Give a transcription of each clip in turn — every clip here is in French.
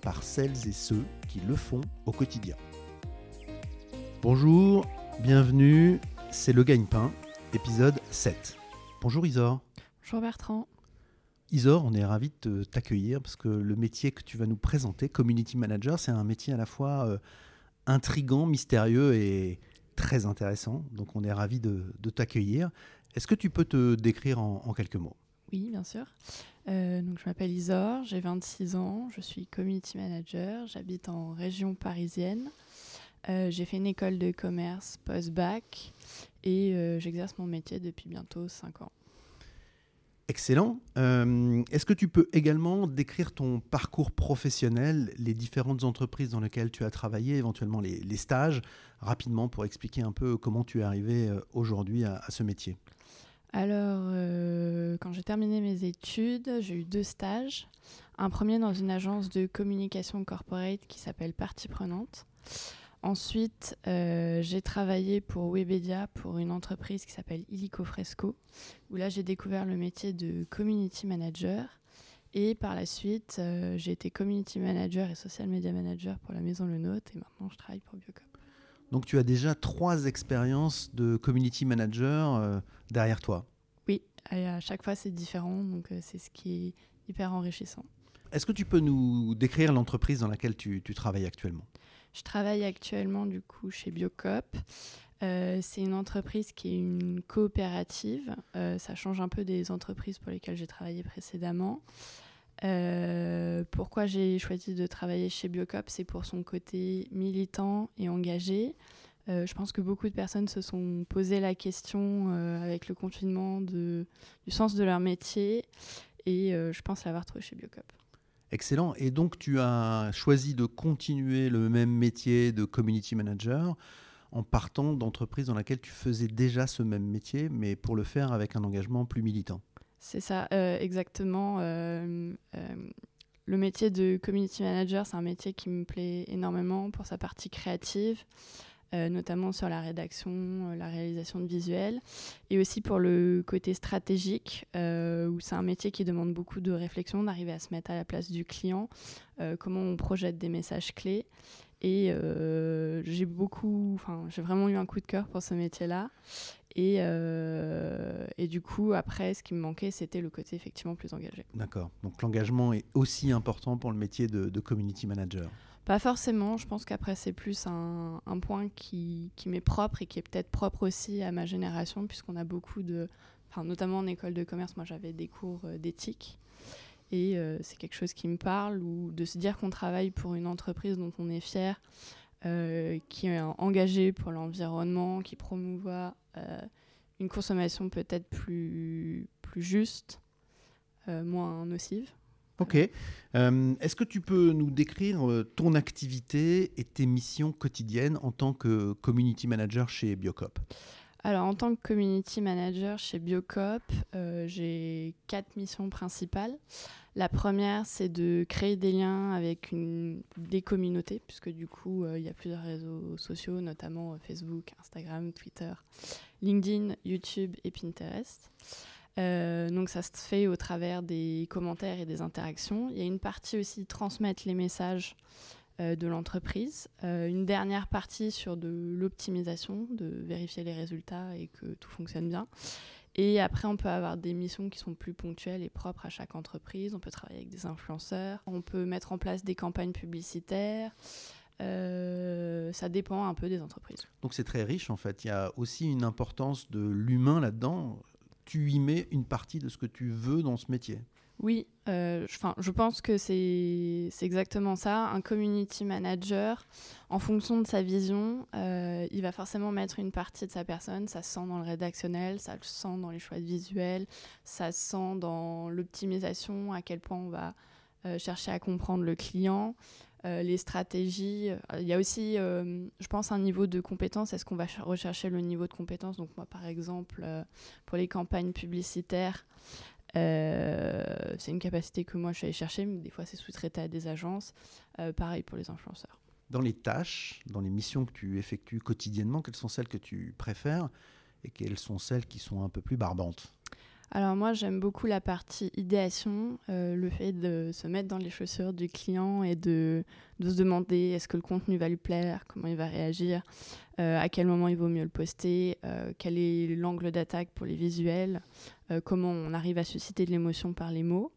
par celles et ceux qui le font au quotidien. Bonjour, bienvenue, c'est le gagne-pain, épisode 7. Bonjour Isor. Bonjour Bertrand. Isor, on est ravi de t'accueillir parce que le métier que tu vas nous présenter, Community Manager, c'est un métier à la fois euh, intrigant, mystérieux et très intéressant. Donc on est ravi de, t'accueillir. Est-ce que tu peux te décrire en, quelques mots? Oui, bien sûr. Euh, donc, je m'appelle Isor, j'ai 26 ans, je suis Community Manager, j'habite en région parisienne. Euh, j'ai fait une école de commerce post-bac et j'exerce mon métier depuis bientôt 5 ans. Excellent. Euh, est-ce que tu peux également décrire ton parcours professionnel, les différentes entreprises dans lesquelles tu as travaillé, éventuellement les, stages, rapidement pour expliquer un peu comment tu es arrivé euh, aujourd'hui à, ce métier? Alors, euh, quand j'ai terminé mes études, j'ai eu deux stages. Un premier dans une agence de communication corporate qui s'appelle Partie Prenante. Ensuite, euh, j'ai travaillé pour Webedia pour une entreprise qui s'appelle Illico Fresco, où là j'ai découvert le métier de community manager. Et par la suite, euh, j'ai été community manager et social media manager pour la maison Le Nôtre. Et maintenant, je travaille pour Biocop. Donc, tu as déjà trois expériences de community manager euh, derrière toi. Oui, à chaque fois, c'est différent. Donc, c'est ce qui est hyper enrichissant. Est-ce que tu peux nous décrire l'entreprise dans laquelle tu travailles actuellement? Je travaille actuellement du coup chez Biocop. Euh, c'est une entreprise qui est une coopérative. Euh, ça change un peu des entreprises pour lesquelles j'ai travaillé précédemment. Euh, pourquoi j'ai choisi de travailler chez Biocop? C'est pour son côté militant et engagé. Je pense que beaucoup de personnes se sont posé la question avec le confinement de, du sens de leur métier et je pense l'avoir trouvé chez Biocop. Excellent. Et donc, tu as choisi de continuer le même métier de community manager en partant d'entreprises dans laquelle tu faisais déjà ce même métier, mais pour le faire avec un engagement plus militant. C'est ça, euh, exactement. Euh, euh, le métier de community manager, c'est un métier qui me plaît énormément pour sa partie créative. Euh, notamment sur la rédaction, euh, la réalisation de visuels, et aussi pour le côté stratégique, euh, où c'est un métier qui demande beaucoup de réflexion, d'arriver à se mettre à la place du client, comment on projette des messages clés. Et j'ai beaucoup, enfin, j'ai vraiment eu un coup de cœur pour ce métier-là. Et, du coup, après, ce qui me manquait, c'était le côté effectivement plus engagé. D'accord. Donc l'engagement est aussi important pour le métier de community manager. Pas forcément, je pense qu'après c'est plus un, point qui, m'est propre et qui est peut-être propre aussi à ma génération, puisqu'on a beaucoup de, enfin, notamment en école de commerce, moi j'avais des cours euh, d'éthique, et euh, c'est quelque chose qui me parle, ou de se dire qu'on travaille pour une entreprise dont on est fier, euh, qui est engagée pour l'environnement, qui promouvoit une consommation peut-être plus, plus juste, moins nocive. Ok. Euh, est-ce que tu peux nous décrire euh, ton activité et tes missions quotidiennes en tant que community manager chez Biocop? Alors, en tant que community manager chez Biocop, euh, j'ai quatre missions principales. La première, c'est de créer des liens avec des communautés, puisque du coup, il y a plusieurs réseaux sociaux, notamment Facebook, Instagram, Twitter, LinkedIn, YouTube et Pinterest. Euh, donc ça se fait au travers des commentaires et des interactions. Il y a une partie aussi transmettre les messages euh, de l'entreprise. Euh, une dernière partie sur de l'optimisation, de vérifier les résultats et que tout fonctionne bien. Et après, on peut avoir des missions qui sont plus ponctuelles et propres à chaque entreprise. On peut travailler avec des influenceurs. On peut mettre en place des campagnes publicitaires. ça dépend un peu des entreprises. Donc c'est très riche en fait. Il y a aussi une importance de l'humain là-dedans tu y mets une partie de ce que tu veux dans ce métier. Oui, euh, je pense que c'est exactement ça. Un community manager, en fonction de sa vision, euh, il va forcément mettre une partie de sa personne. Ça se sent dans le rédactionnel, ça se sent dans les choix de visuels, ça se sent dans l'optimisation, à quel point on va euh, chercher à comprendre le client. Les stratégies. Il y a aussi, je pense, un niveau de compétence. Est-ce qu'on va rechercher le niveau de compétence? Donc moi, par exemple, pour les campagnes publicitaires, c'est une capacité que moi je suis allée chercher, mais des fois c'est sous-traité à des agences. pareil pour les influenceurs. Dans les tâches, dans les missions que tu effectues quotidiennement, quelles sont celles que tu préfères et quelles sont celles qui sont un peu plus barbantes? Alors moi j'aime beaucoup la partie idéation, euh, le fait de se mettre dans les chaussures du client et de, se demander est-ce que le contenu va lui plaire, comment il va réagir, euh, à quel moment il vaut mieux le poster, euh, quel est l'angle d'attaque pour les visuels, comment on arrive à susciter de l'émotion par les mots.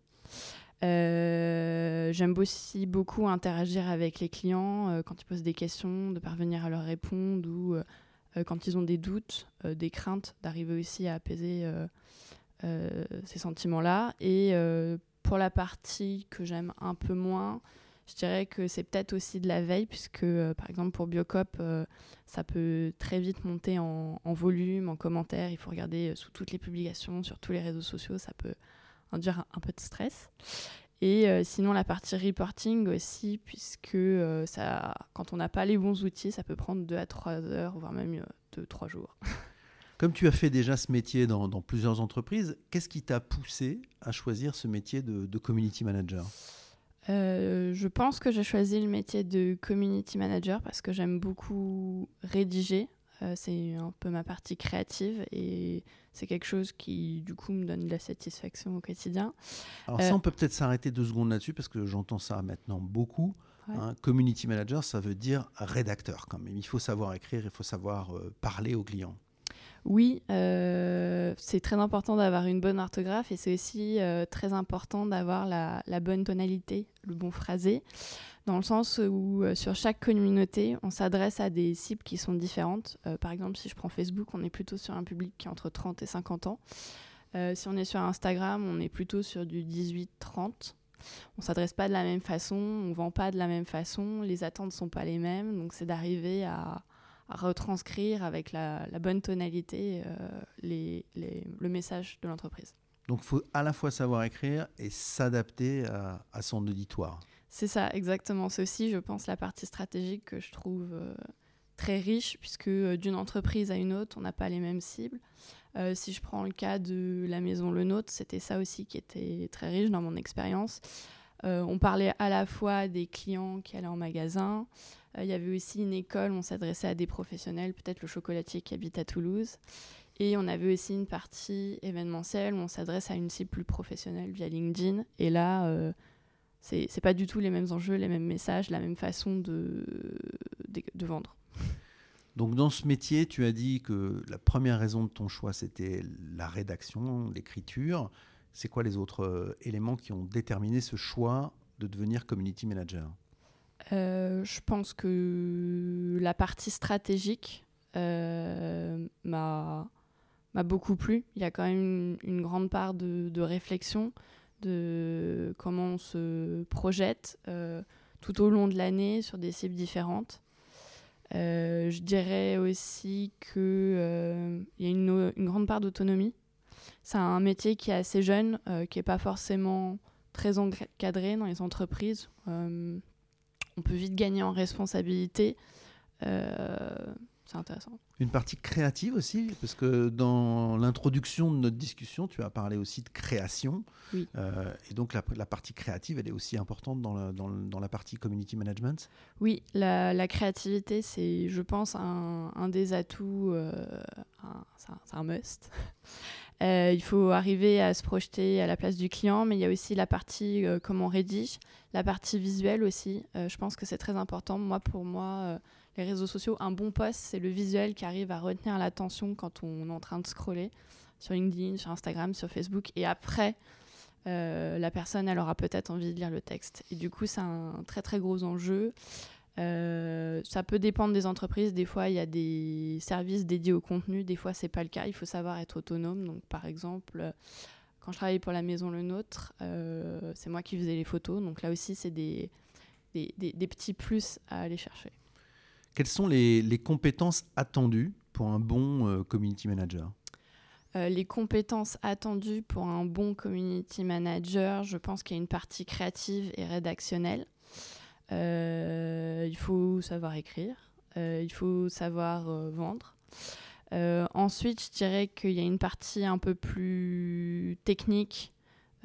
j'aime aussi beaucoup interagir avec les clients quand ils posent des questions, de parvenir à leur répondre ou quand ils ont des doutes, des craintes, d'arriver aussi à apaiser ces sentiments-là. Et euh, pour la partie que j'aime un peu moins, je dirais que c'est peut-être aussi de la veille, puisque euh, par exemple pour Biocop, ça peut très vite monter en, volume, en commentaires. Il faut regarder sous toutes les publications, sur tous les réseaux sociaux, ça peut induire un, peu de stress. Et sinon, la partie reporting aussi, puisque ça, quand on n'a pas les bons outils, ça peut prendre 2 à 3 heures, voire même 2-3 jours. Comme tu as fait déjà ce métier dans, plusieurs entreprises, qu'est-ce qui t'a poussé à choisir ce métier de, community manager? Euh, je pense que j'ai choisi le métier de community manager parce que j'aime beaucoup rédiger. Euh, c'est un peu ma partie créative et c'est quelque chose qui, du coup, me donne de la satisfaction au quotidien. Alors, ça, euh, on peut peut-être s'arrêter deux secondes là-dessus parce que j'entends ça maintenant beaucoup. Hein. community manager, ça veut dire rédacteur quand même. Il faut savoir écrire, il faut savoir parler aux clients. Oui, euh, c'est très important d'avoir une bonne orthographe et c'est aussi euh, très important d'avoir la, bonne tonalité, le bon phrasé, dans le sens où euh, sur chaque communauté, on s'adresse à des cibles qui sont différentes. par exemple, si je prends Facebook, on est plutôt sur un public qui est entre 30 et 50 ans. si on est sur Instagram, on est plutôt sur du 18-30. On s'adresse pas de la même façon, on vend pas de la même façon, les attentes sont pas les mêmes, donc c'est d'arriver à, retranscrire avec la, bonne tonalité euh, les, le message de l'entreprise. Donc il faut à la fois savoir écrire et s'adapter à, son auditoire. C'est ça, exactement. C'est aussi, je pense, la partie stratégique que je trouve euh, très riche, puisque euh, d'une entreprise à une autre, on n'a pas les mêmes cibles. si je prends le cas de la maison Le Nôtre, c'était ça aussi qui était très riche dans mon expérience. on parlait à la fois des clients qui allaient en magasin, il y avait aussi une école, on s'adressait à des professionnels, peut-être le chocolatier qui habite à Toulouse. Et on avait aussi une partie événementielle où on s'adresse à une cible plus professionnelle via LinkedIn. Et là, euh, c'est pas du tout les mêmes enjeux, les mêmes messages, la même façon de, de, vendre. Donc dans ce métier, tu as dit que la première raison de ton choix, c'était la rédaction, l'écriture. C'est quoi les autres euh, éléments qui ont déterminé ce choix de devenir community manager? Euh, je pense que la partie stratégique euh, m'a beaucoup plu. Il y a quand même une, grande part de, réflexion de comment on se projette euh, tout au long de l'année sur des cibles différentes. je dirais aussi qu'il y a une, une, grande part d'autonomie. C'est un métier qui est assez jeune, qui n'est pas forcément très encadré dans les entreprises on peut vite gagner en responsabilité. Euh, c'est intéressant. Une partie créative aussi, parce que dans l'introduction de notre discussion, tu as parlé aussi de création. Oui. Euh, et donc la, partie créative, elle est aussi importante dans la, dans, la partie community management? Oui, la, créativité, c'est, je pense, un, des atouts, euh, c'est un, must. Euh, il faut arriver à se projeter à la place du client, mais il y a aussi la partie comment on rédige, la partie visuelle aussi. Je pense que c'est très important. Moi, pour moi, les réseaux sociaux, un bon post, c'est le visuel qui arrive à retenir l'attention quand on est en train de scroller sur LinkedIn, sur Instagram, sur Facebook. Et après, la personne, elle aura peut-être envie de lire le texte. Et du coup, c'est un très très gros enjeu. Euh, ça peut dépendre des entreprises. Des fois, il y a des services dédiés au contenu. Des fois, c'est pas le cas. Il faut savoir être autonome. Donc, par exemple, quand je travaillais pour la maison Le Nôtre, euh, c'est moi qui faisais les photos. Donc là aussi, c'est des, petits plus à aller chercher. Quelles sont les, compétences attendues pour un bon euh, community manager? Les compétences attendues pour un bon community manager, je pense qu'il y a une partie créative et rédactionnelle. il faut savoir écrire, il faut savoir vendre. ensuite, je dirais qu'il y a une partie un peu plus technique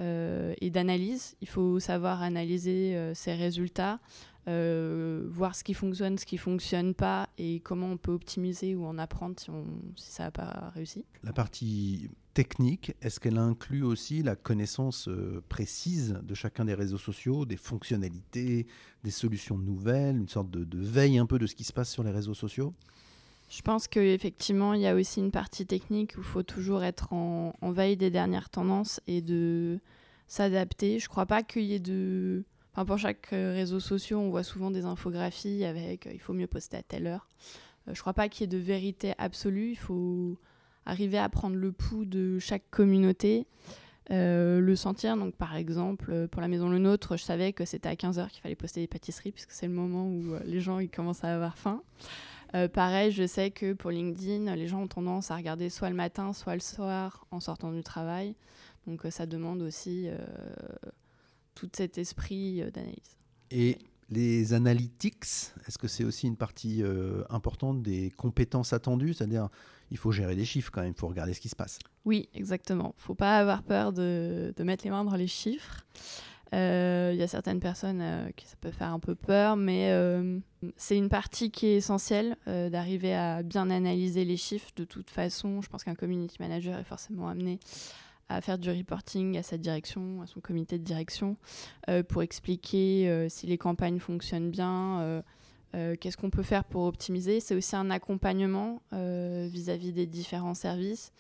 et d'analyse. Il faut savoir analyser ses résultats, euh, voir ce qui fonctionne, ce qui fonctionne pas et comment on peut optimiser ou en apprendre si, on, si ça n'a pas réussi. La partie technique, est-ce qu'elle inclut aussi la connaissance euh, précise de chacun des réseaux sociaux, des fonctionnalités, des solutions nouvelles, une sorte de, veille un peu de ce qui se passe sur les réseaux sociaux? Je pense qu'effectivement, il y a aussi une partie technique où il faut toujours être en, en veille des dernières tendances et de s'adapter. Je ne crois pas qu'il y ait de pour chaque euh, réseau social, on voit souvent des infographies avec euh, il faut mieux poster à telle heure. Euh, je crois pas qu'il y ait de vérité absolue. Il faut arriver à prendre le pouls de chaque communauté, le sentir. Donc, par exemple, pour la maison Le Nôtre, je savais que c'était à 15h qu'il fallait poster des pâtisseries, puisque c'est le moment où les gens commencent à avoir faim. pareil, je sais que pour LinkedIn, les gens ont tendance à regarder soit le matin, soit le soir en sortant du travail. Donc, ça demande aussi tout cet esprit euh, d'analyse. Et les analytics, est-ce que c'est aussi une partie euh, importante des compétences attendues? C'est-à-dire, il faut gérer des chiffres quand même, il faut regarder ce qui se passe. Oui, exactement. Il ne faut pas avoir peur de, de, mettre les mains dans les chiffres. Euh, il y a certaines personnes qui ça peut faire un peu peur, mais c'est une partie qui est essentielle d'arriver à bien analyser les chiffres. De toute façon, je pense qu'un community manager est forcément amené à faire du reporting à sa direction, à son comité de direction, euh, pour expliquer euh, si les campagnes fonctionnent bien, euh, qu'est-ce qu'on peut faire pour optimiser. C'est aussi un accompagnement vis-à-vis des différents services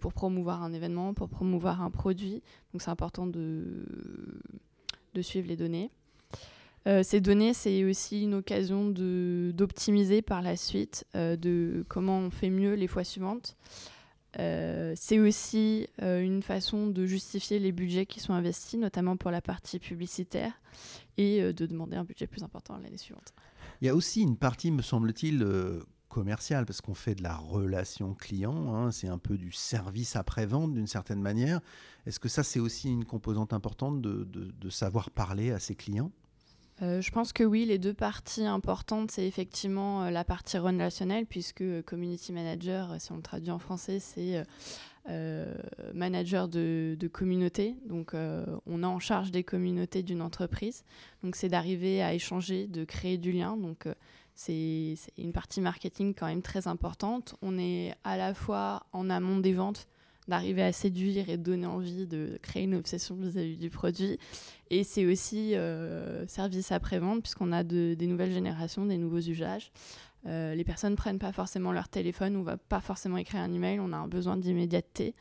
pour promouvoir un événement, pour promouvoir un produit. Donc c'est important de, de suivre les données. ces données, c'est aussi une occasion d'optimiser par la suite, de comment on fait mieux les fois suivantes. Euh, c'est aussi euh, une façon de justifier les budgets qui sont investis, notamment pour la partie publicitaire, et euh, de demander un budget plus important l'année suivante. Il y a aussi une partie, me semble-t-il, commerciale, parce qu'on fait de la relation client, hein, c'est un peu du service après-vente d'une certaine manière. Est-ce que ça, c'est aussi une composante importante de savoir parler à ses clients? Euh, je pense que oui, les deux parties importantes, c'est effectivement euh, la partie relationnelle, puisque euh, community manager, si on le traduit en français, c'est manager de, communauté. Donc, on a en charge des communautés d'une entreprise. Donc, c'est d'arriver à échanger, de créer du lien. Donc, c'est une partie marketing quand même très importante. On est à la fois en amont des ventes, d'arriver à séduire et donner envie de créer une obsession vis-à-vis du produit. Et c'est aussi euh, service après-vente, puisqu'on a des nouvelles générations, des nouveaux usages. Euh, les personnes ne prennent pas forcément leur téléphone, on va pas forcément écrire un email, on a un besoin d'immédiateté.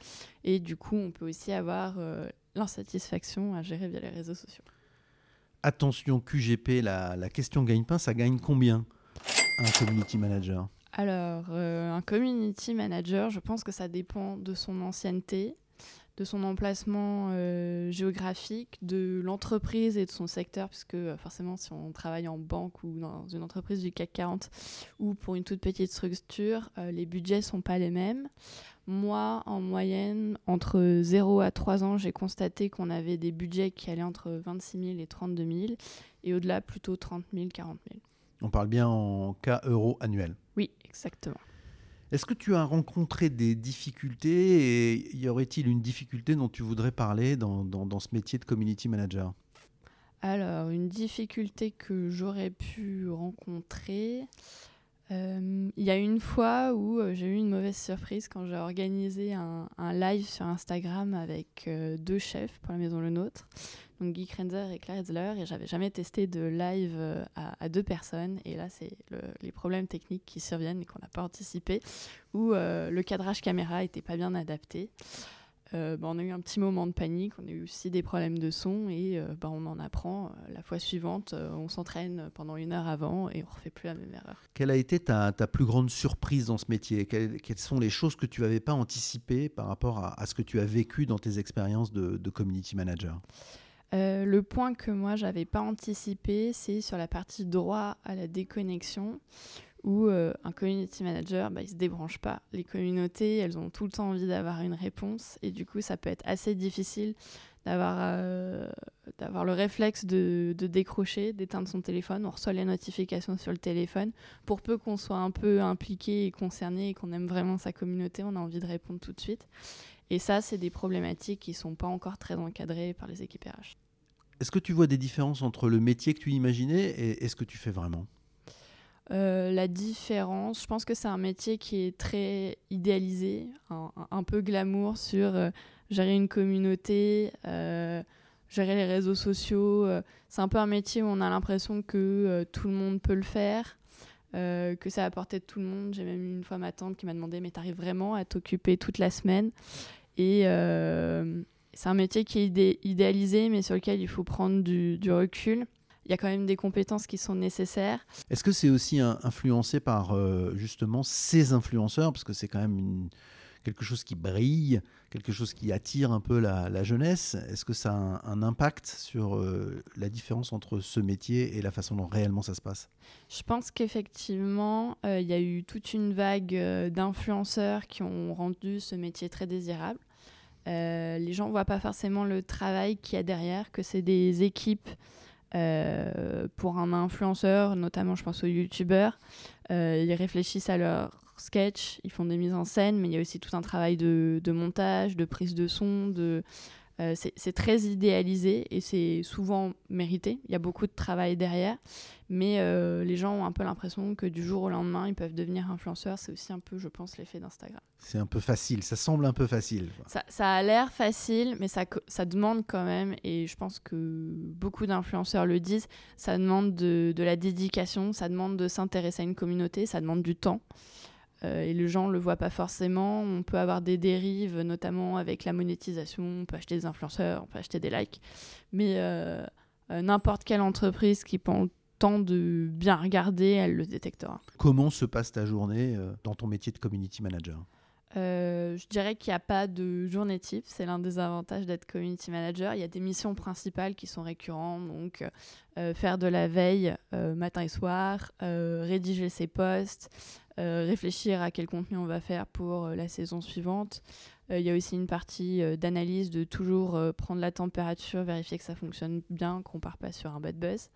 Et du coup, on peut aussi avoir euh, l'insatisfaction à gérer via les réseaux sociaux. Attention, QGP, la, la question gagne-pain, ça gagne combien un community manager? Alors, euh, un community manager, je pense que ça dépend de son ancienneté, de son emplacement euh, géographique, de l'entreprise et de son secteur, puisque euh, forcément, si on travaille en banque ou dans une entreprise du CAC 40 ou pour une toute petite structure, les budgets ne sont pas les mêmes. Moi, en moyenne, entre 0 à 3 ans, j'ai constaté qu'on avait des budgets qui allaient entre 26 000 et 32 000, et au-delà, plutôt 30 000, 40 000. On parle bien en cas euro annuel. Oui, exactement. Est-ce que tu as rencontré des difficultés et y aurait-il une difficulté dont tu voudrais parler dans, dans, ce métier de community manager? Alors, une difficulté que j'aurais pu rencontrer, euh, il y a une fois où euh, j'ai eu une mauvaise surprise quand j'ai organisé un, live sur Instagram avec euh, deux chefs pour la maison Le Nôtre donc Guy Krenzer et Claire Etzler, et j'avais jamais testé de live euh, à, deux personnes. Et là, c'est les problèmes techniques qui surviennent et qu'on n'a pas anticipé, où euh, le cadrage caméra était pas bien adapté. Euh, bah, on a eu un petit moment de panique, on a eu aussi des problèmes de son et bah, on en apprend. la fois suivante, on s'entraîne pendant une heure avant et on refait plus la même erreur. Quelle a été ta, plus grande surprise dans ce métier? Quelles, sont les choses que tu n'avais pas anticipées par rapport à, ce que tu as vécu dans tes expériences de, de community manager? Euh, le point que moi j'avais pas anticipé, c'est sur la partie droit à la déconnexion, où euh, un community manager, bah, il se débranche pas. Les communautés, elles ont tout le temps envie d'avoir une réponse, et du coup, ça peut être assez difficile d'avoir d'avoir le réflexe de, de décrocher, d'éteindre son téléphone. On reçoit les notifications sur le téléphone. Pour peu qu'on soit un peu impliqué et concerné et qu'on aime vraiment sa communauté, on a envie de répondre tout de suite. Et ça, c'est des problématiques qui ne sont pas encore très encadrées par les équipes RH. Est-ce que tu vois des différences entre le métier que tu imaginais et, ce que tu fais vraiment? Euh, la différence, je pense que c'est un métier qui est très idéalisé, un, peu glamour sur euh, gérer une communauté, euh, gérer les réseaux sociaux. c'est un peu un métier où on a l'impression que tout le monde peut le faire, que ça à tout le monde. J'ai même eu une fois ma tante qui m'a demandé Mais t'arrives vraiment à t'occuper toute la semaine? Et c'est un métier qui est idéalisé, mais sur lequel il faut prendre du recul il y a quand même des compétences qui sont nécessaires. Est-ce que c'est aussi influencé par euh, justement ces influenceurs? Parce que c'est quand même quelque chose qui brille, quelque chose qui attire un peu la, jeunesse. Est-ce que ça a un, impact sur euh, la différence entre ce métier et la façon dont réellement ça se passe? Je pense qu'effectivement, euh, il y a eu toute une vague d'influenceurs qui ont rendu ce métier très désirable. les gens ne voient pas forcément le travail qu'il y a derrière, que c'est des équipes pour un influenceur, notamment je pense aux youtubeurs, euh, ils réfléchissent à leur sketch, ils font des mises en scène, mais il y a aussi tout un travail de montage, de prise de son, de, euh, c'est très idéalisé et c'est souvent mérité. Il y a beaucoup de travail derrière, mais euh, les gens ont un peu l'impression que du jour au lendemain, ils peuvent devenir influenceurs. C'est aussi un peu, je pense, l'effet d'Instagram. C'est un peu facile, ça semble un peu facile. Ça, a l'air facile, mais ça, ça demande quand même, et je pense que beaucoup d'influenceurs le disent, ça demande de, de la dédication, ça demande de s'intéresser à une communauté, ça demande du temps. Euh, et les gens ne le voient pas forcément. On peut avoir des dérives, notamment avec la monétisation. On peut acheter des influenceurs, on peut acheter des likes. Mais euh, euh, n'importe quelle entreprise qui prend le temps de bien regarder, elle le détectera. Comment se passe ta journée dans ton métier de community manager? Je dirais qu'il n'y a pas de journée type, c'est l'un des avantages d'être community manager. Il y a des missions principales qui sont récurrentes, donc faire de la veille matin et soir, rédiger ses posts, réfléchir à quel contenu on va faire pour euh, la saison suivante. Euh, il y a aussi une partie d'analyse de toujours prendre la température, vérifier que ça fonctionne bien, qu'on part pas sur un bad buzz.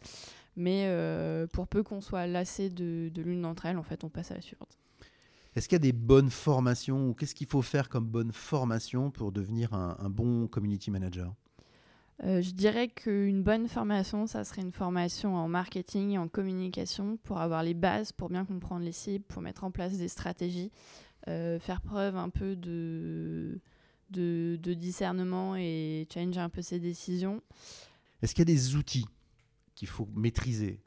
Mais pour peu qu'on soit lassé de, l'une d'entre elles, en fait, on passe à la suivante. Est-ce qu'il y a des bonnes formations ou qu'est-ce qu'il faut faire comme bonne formation pour devenir un bon community manager? Euh, je dirais qu'une bonne formation, ça serait une formation en marketing et en communication pour avoir les bases, pour bien comprendre les cibles, pour mettre en place des stratégies, euh, faire preuve un peu de, de, discernement et changer un peu ses décisions. Est-ce qu'il y a des outils qu'il faut maîtriser?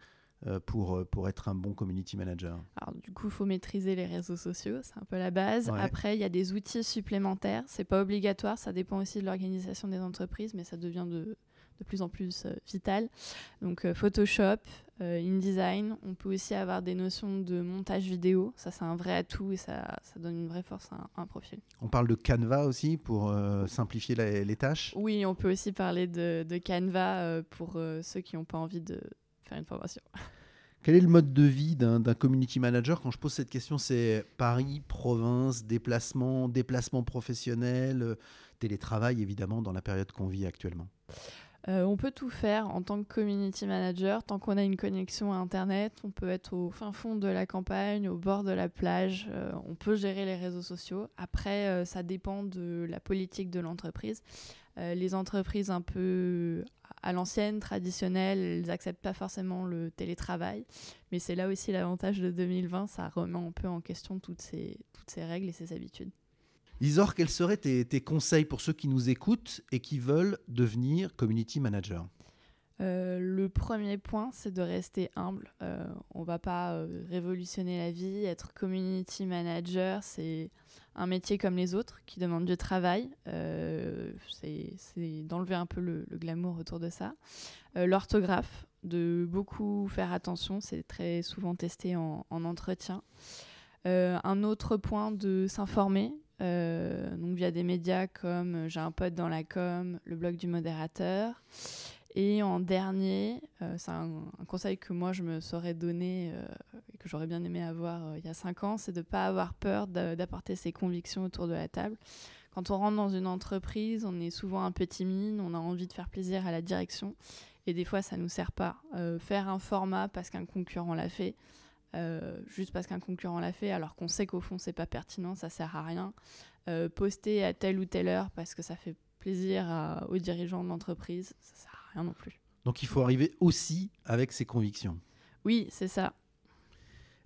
Pour, euh, pour être un bon community manager Alors, du coup, il faut maîtriser les réseaux sociaux, c'est un peu la base. Après, il y a des outils supplémentaires. C'est pas obligatoire, ça dépend aussi de l'organisation des entreprises, mais ça devient de, de plus en plus euh, vital. Donc, Photoshop, InDesign. On peut aussi avoir des notions de montage vidéo. Ça, c'est un vrai atout et ça, ça donne une vraie force à un, profil. On parle de Canva aussi pour simplifier les tâches? Oui, on peut aussi parler de, de Canva pour ceux qui n'ont pas envie de faire une formation. Quel est le mode de vie d'un community manager Quand je pose cette question, c'est Paris, province, déplacement, déplacement professionnel, euh, télétravail évidemment dans la période qu'on vit actuellement. Euh, on peut tout faire en tant que community manager. Tant qu'on a une connexion à Internet, on peut être au fin fond de la campagne, au bord de la plage. Euh, on peut gérer les réseaux sociaux. Après, ça dépend de la politique de l'entreprise. les entreprises un peu à l'ancienne, traditionnelle, elles n'acceptent pas forcément le télétravail. Mais c'est là aussi l'avantage de 2020, ça remet un peu en question toutes toutes ces règles et ces habitudes. Isor, quels seraient tes, conseils pour ceux qui nous écoutent et qui veulent devenir community manager euh, le premier point, c'est de rester humble. Euh, on va pas euh, révolutionner la vie. Être community manager, c'est un métier comme les autres qui demande du travail. Euh, c'est d'enlever un peu le, glamour autour de ça. L'orthographe, de beaucoup faire attention, c'est très souvent testé en, entretien. Un autre point de s'informer, donc via des médias comme J'ai un pote dans la com, le blog du modérateur. Et en dernier, euh, c'est un, conseil que moi je me serais donné euh, et que j'aurais bien aimé avoir euh, il y a cinq ans, c'est de ne pas avoir peur d'apporter ses convictions autour de la table. Quand on rentre dans une entreprise, on est souvent un peu timide, on a envie de faire plaisir à la direction. Et des fois, ça ne nous sert pas. Euh, faire un format parce qu'un concurrent l'a fait, euh, juste parce qu'un concurrent l'a fait, alors qu'on sait qu'au fond, c'est pas pertinent, ça sert à rien. Euh, poster à telle ou telle heure parce que ça fait plaisir aux dirigeants de l'entreprise, ça sert à rien non plus. Donc il faut arriver aussi avec ses convictions. Oui, c'est ça.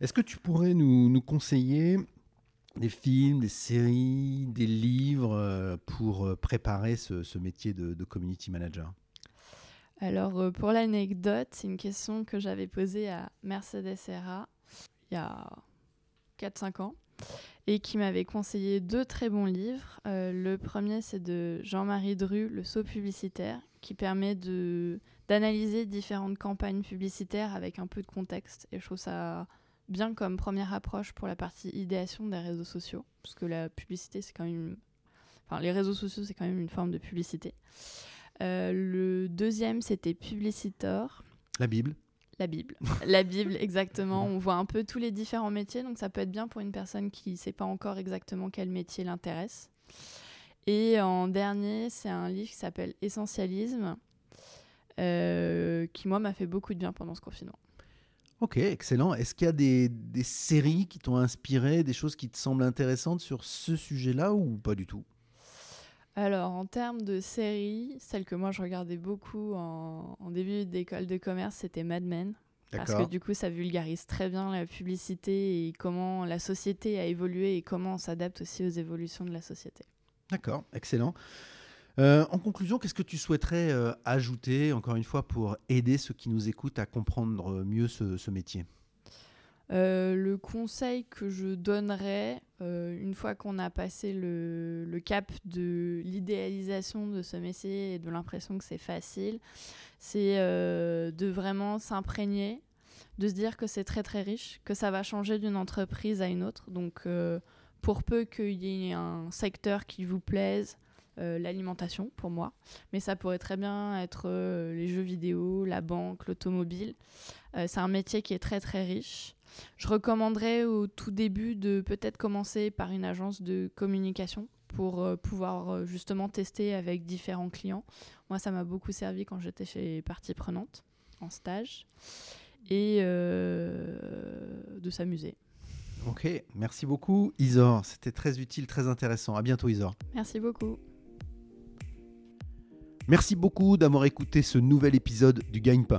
Est-ce que tu pourrais nous, conseiller des films, des séries, des livres euh, pour préparer ce, métier de, community manager? Alors, pour l'anecdote, c'est une question que j'avais posée à Mercedes Serra il y a 4-5 ans et qui m'avait conseillé deux très bons livres. le premier, c'est de Jean-Marie Dru, Le saut publicitaire, qui permet d'analyser différentes campagnes publicitaires avec un peu de contexte. Et je trouve ça bien comme première approche pour la partie idéation des réseaux sociaux, parce que la publicité, c'est quand même... Enfin, les réseaux sociaux, c'est quand même une forme de publicité. Euh, le deuxième, c'était Publicitor. La Bible. La Bible. La Bible, exactement. On voit un peu tous les différents métiers, donc ça peut être bien pour une personne qui ne sait pas encore exactement quel métier l'intéresse. Et en dernier, c'est un livre qui s'appelle Essentialisme, euh, qui moi m'a fait beaucoup de bien pendant ce confinement. Ok, excellent. Est-ce qu'il y a des, des séries qui t'ont inspiré, des choses qui te semblent intéressantes sur ce sujet-là ou pas du tout? Alors, en termes de séries, celle que moi je regardais beaucoup en, en début d'école de commerce, c'était Mad Men. Parce que du coup, ça vulgarise très bien la publicité et comment la société a évolué et comment on s'adapte aussi aux évolutions de la société. D'accord, excellent. Euh, en conclusion, qu'est-ce que tu souhaiterais euh, ajouter, encore une fois, pour aider ceux qui nous écoutent à comprendre mieux ce, métier? Euh, le conseil que je donnerais, une fois qu'on a passé le, cap de l'idéalisation de ce métier et de l'impression que c'est facile, c'est de vraiment s'imprégner, de se dire que c'est très très riche, que ça va changer d'une entreprise à une autre. Donc, pour peu qu'il y ait un secteur qui vous plaise, euh, l'alimentation pour moi, mais ça pourrait très bien être euh, les jeux vidéo, la banque, l'automobile. Euh, c'est un métier qui est très très riche. Je recommanderais au tout début de peut-être commencer par une agence de communication pour pouvoir justement tester avec différents clients. Moi, ça m'a beaucoup servi quand j'étais chez Partie Prenante en stage et de s'amuser. Ok, merci beaucoup Isor, c'était très utile, très intéressant. À bientôt Isor. Merci beaucoup. Merci beaucoup d'avoir écouté ce nouvel épisode du Gagne-Pain.